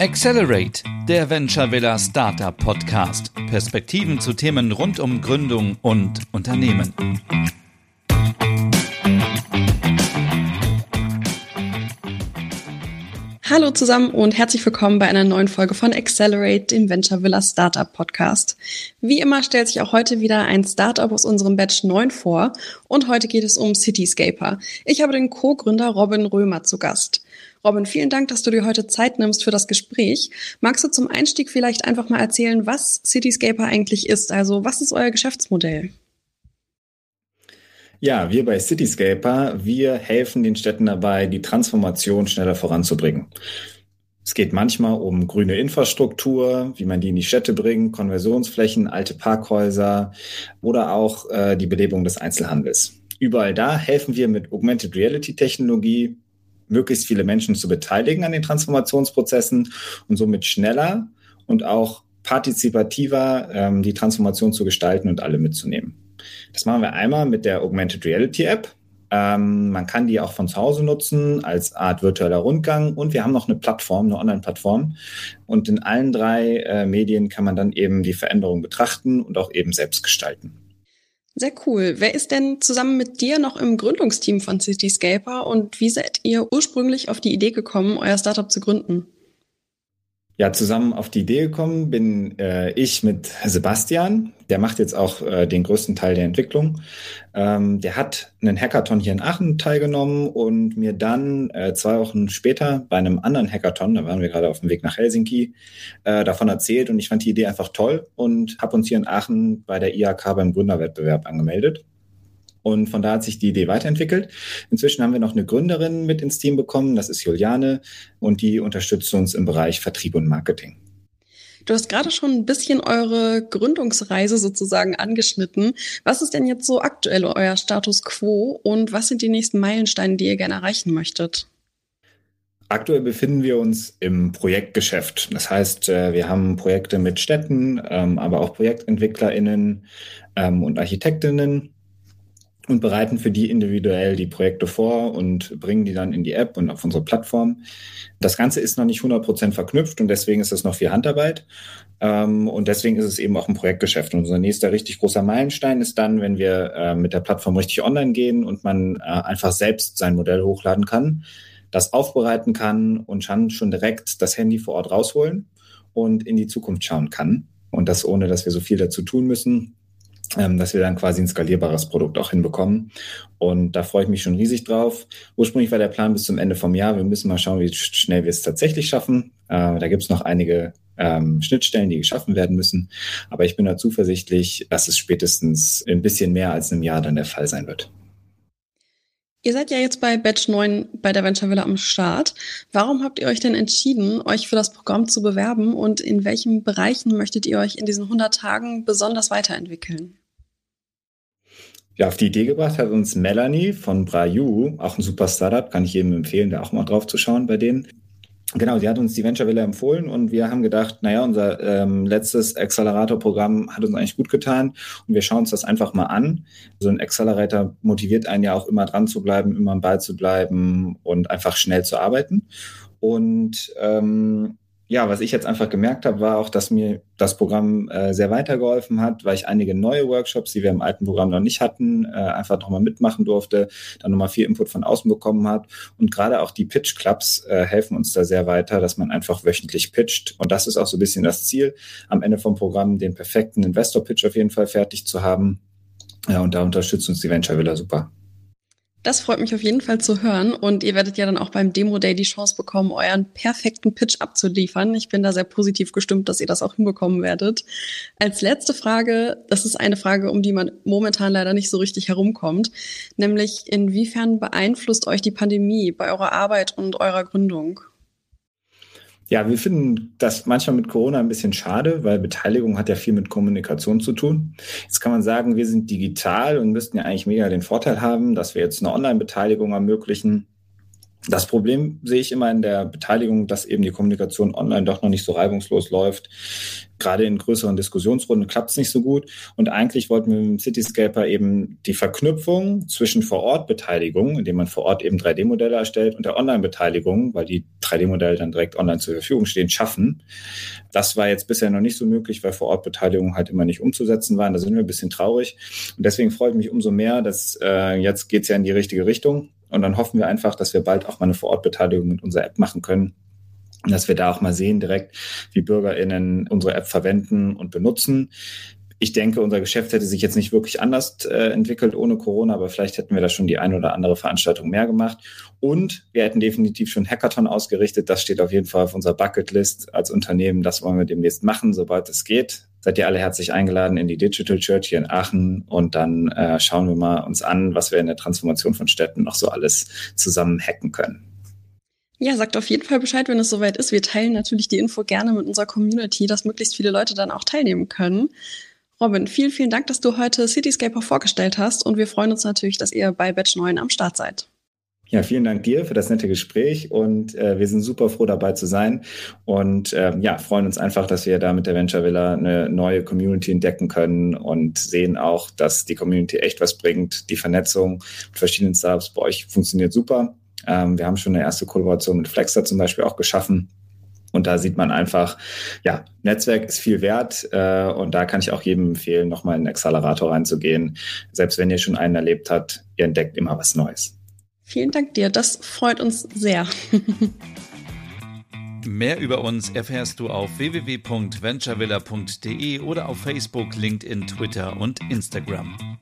Accelerate, der Venture Villa Startup Podcast. Perspektiven zu Themen rund um Gründung und Unternehmen. Hallo zusammen und herzlich willkommen bei einer neuen Folge von Accelerate, dem Venture Villa Startup Podcast. Wie immer stellt sich auch heute wieder ein Startup aus unserem Batch 9 vor und heute geht es um Cityscaper. Ich habe den Co-Gründer Robin Römer zu Gast. Robin, vielen Dank, dass du dir heute Zeit nimmst für das Gespräch. Magst du zum Einstieg vielleicht einfach mal erzählen, was Cityscaper eigentlich ist? Also was ist euer Geschäftsmodell? Ja, wir bei Cityscaper, wir helfen den Städten dabei, die Transformation schneller voranzubringen. Es geht manchmal um grüne Infrastruktur, wie man die in die Städte bringt, Konversionsflächen, alte Parkhäuser oder auch äh, die Belebung des Einzelhandels. Überall da helfen wir mit Augmented Reality Technologie möglichst viele Menschen zu beteiligen an den Transformationsprozessen und somit schneller und auch partizipativer ähm, die Transformation zu gestalten und alle mitzunehmen. Das machen wir einmal mit der Augmented Reality App. Ähm, man kann die auch von zu Hause nutzen als Art virtueller Rundgang und wir haben noch eine Plattform, eine Online-Plattform. Und in allen drei äh, Medien kann man dann eben die Veränderung betrachten und auch eben selbst gestalten. Sehr cool. Wer ist denn zusammen mit dir noch im Gründungsteam von Cityscaper und wie seid ihr ursprünglich auf die Idee gekommen, euer Startup zu gründen? Ja, zusammen auf die Idee gekommen bin äh, ich mit Sebastian. Der macht jetzt auch äh, den größten Teil der Entwicklung. Ähm, der hat einen Hackathon hier in Aachen teilgenommen und mir dann äh, zwei Wochen später bei einem anderen Hackathon, da waren wir gerade auf dem Weg nach Helsinki, äh, davon erzählt und ich fand die Idee einfach toll und habe uns hier in Aachen bei der IHK beim Gründerwettbewerb angemeldet. Und von da hat sich die Idee weiterentwickelt. Inzwischen haben wir noch eine Gründerin mit ins Team bekommen, das ist Juliane, und die unterstützt uns im Bereich Vertrieb und Marketing. Du hast gerade schon ein bisschen eure Gründungsreise sozusagen angeschnitten. Was ist denn jetzt so aktuell euer Status quo und was sind die nächsten Meilensteine, die ihr gerne erreichen möchtet? Aktuell befinden wir uns im Projektgeschäft. Das heißt, äh, wir haben Projekte mit Städten, ähm, aber auch ProjektentwicklerInnen ähm, und Architektinnen und bereiten für die individuell die Projekte vor und bringen die dann in die App und auf unsere Plattform. Das Ganze ist noch nicht 100% verknüpft und deswegen ist es noch viel Handarbeit. Ähm, und deswegen ist es eben auch ein Projektgeschäft. Und unser nächster richtig großer Meilenstein ist dann, wenn wir äh, mit der Plattform richtig online gehen und man äh, einfach selbst sein Modell hochladen kann, das aufbereiten kann und schon, schon direkt das Handy vor Ort rausholen und in die Zukunft schauen kann. Und das ohne, dass wir so viel dazu tun müssen ähm, dass wir dann quasi ein skalierbares Produkt auch hinbekommen. Und da freue ich mich schon riesig drauf. Ursprünglich war der Plan bis zum Ende vom Jahr. Wir müssen mal schauen, wie schnell wir es tatsächlich schaffen. Äh, da gibt es noch einige ähm, Schnittstellen, die geschaffen werden müssen. Aber ich bin da zuversichtlich, dass es spätestens ein bisschen mehr als einem Jahr dann der Fall sein wird. Ihr seid ja jetzt bei Batch 9 bei der Venture Villa am Start. Warum habt ihr euch denn entschieden, euch für das Programm zu bewerben und in welchen Bereichen möchtet ihr euch in diesen 100 Tagen besonders weiterentwickeln? Ja, auf die Idee gebracht hat uns Melanie von Brayu, auch ein super Startup, kann ich jedem empfehlen, da auch mal drauf zu schauen bei denen. Genau, sie hat uns die Venture Villa empfohlen und wir haben gedacht, naja, unser ähm, letztes Accelerator-Programm hat uns eigentlich gut getan und wir schauen uns das einfach mal an. So ein Accelerator motiviert einen ja auch immer dran zu bleiben, immer am Ball zu bleiben und einfach schnell zu arbeiten. Und ähm, ja, was ich jetzt einfach gemerkt habe, war auch, dass mir das Programm äh, sehr weitergeholfen hat, weil ich einige neue Workshops, die wir im alten Programm noch nicht hatten, äh, einfach nochmal mitmachen durfte, dann nochmal viel Input von außen bekommen hat. Und gerade auch die Pitch Clubs äh, helfen uns da sehr weiter, dass man einfach wöchentlich pitcht. Und das ist auch so ein bisschen das Ziel, am Ende vom Programm den perfekten Investor-Pitch auf jeden Fall fertig zu haben. Ja, und da unterstützt uns die Venture Villa super. Das freut mich auf jeden Fall zu hören und ihr werdet ja dann auch beim Demo Day die Chance bekommen, euren perfekten Pitch abzuliefern. Ich bin da sehr positiv gestimmt, dass ihr das auch hinbekommen werdet. Als letzte Frage, das ist eine Frage, um die man momentan leider nicht so richtig herumkommt, nämlich inwiefern beeinflusst euch die Pandemie bei eurer Arbeit und eurer Gründung? Ja, wir finden das manchmal mit Corona ein bisschen schade, weil Beteiligung hat ja viel mit Kommunikation zu tun. Jetzt kann man sagen, wir sind digital und müssten ja eigentlich mega den Vorteil haben, dass wir jetzt eine Online-Beteiligung ermöglichen. Das Problem sehe ich immer in der Beteiligung, dass eben die Kommunikation online doch noch nicht so reibungslos läuft. Gerade in größeren Diskussionsrunden klappt es nicht so gut. Und eigentlich wollten wir mit dem Cityscaper eben die Verknüpfung zwischen Vor-Ort-Beteiligung, indem man vor Ort eben 3D-Modelle erstellt, und der Online-Beteiligung, weil die 3D-Modelle dann direkt online zur Verfügung stehen, schaffen. Das war jetzt bisher noch nicht so möglich, weil Vor-Ort-Beteiligung halt immer nicht umzusetzen waren. Da sind wir ein bisschen traurig. Und deswegen freue ich mich umso mehr, dass äh, jetzt geht es ja in die richtige Richtung. Und dann hoffen wir einfach, dass wir bald auch mal eine Vorortbeteiligung mit unserer App machen können. Und dass wir da auch mal sehen direkt, wie BürgerInnen unsere App verwenden und benutzen. Ich denke, unser Geschäft hätte sich jetzt nicht wirklich anders äh, entwickelt ohne Corona, aber vielleicht hätten wir da schon die eine oder andere Veranstaltung mehr gemacht. Und wir hätten definitiv schon Hackathon ausgerichtet. Das steht auf jeden Fall auf unserer Bucketlist als Unternehmen. Das wollen wir demnächst machen, sobald es geht seid ihr alle herzlich eingeladen in die Digital Church hier in Aachen und dann äh, schauen wir mal uns an, was wir in der Transformation von Städten noch so alles zusammen hacken können. Ja, sagt auf jeden Fall Bescheid, wenn es soweit ist. Wir teilen natürlich die Info gerne mit unserer Community, dass möglichst viele Leute dann auch teilnehmen können. Robin, vielen, vielen Dank, dass du heute Cityscaper vorgestellt hast und wir freuen uns natürlich, dass ihr bei Batch 9 am Start seid. Ja, vielen Dank dir für das nette Gespräch und äh, wir sind super froh dabei zu sein und ähm, ja, freuen uns einfach, dass wir da mit der Venture Villa eine neue Community entdecken können und sehen auch, dass die Community echt was bringt. Die Vernetzung mit verschiedenen Startups bei euch funktioniert super. Ähm, wir haben schon eine erste Kollaboration mit Flexer zum Beispiel auch geschaffen. Und da sieht man einfach, ja, Netzwerk ist viel wert äh, und da kann ich auch jedem empfehlen, nochmal in den Accelerator reinzugehen. Selbst wenn ihr schon einen erlebt habt, ihr entdeckt immer was Neues. Vielen Dank dir, das freut uns sehr. Mehr über uns erfährst du auf www.venturevilla.de oder auf Facebook, LinkedIn, Twitter und Instagram.